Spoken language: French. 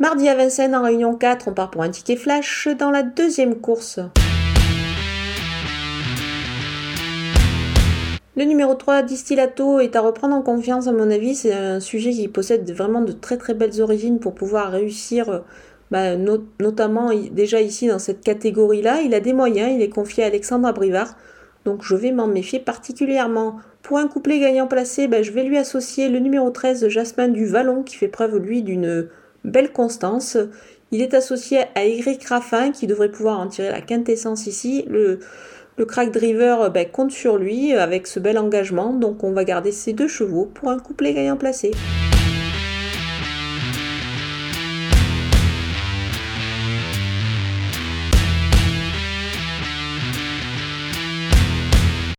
Mardi à Vincennes, en réunion 4, on part pour un ticket flash dans la deuxième course. Le numéro 3, Distillato, est à reprendre en confiance à mon avis. C'est un sujet qui possède vraiment de très très belles origines pour pouvoir réussir, bah, notamment déjà ici dans cette catégorie-là. Il a des moyens, il est confié à Alexandre Brivard. Donc je vais m'en méfier particulièrement. Pour un couplet gagnant placé, bah, je vais lui associer le numéro 13, Jasmin du Vallon, qui fait preuve lui d'une belle constance. Il est associé à Eric Raffin, qui devrait pouvoir en tirer la quintessence ici. Le, le crack driver euh, ben, compte sur lui avec ce bel engagement, donc on va garder ces deux chevaux pour un couplet gagnant placé.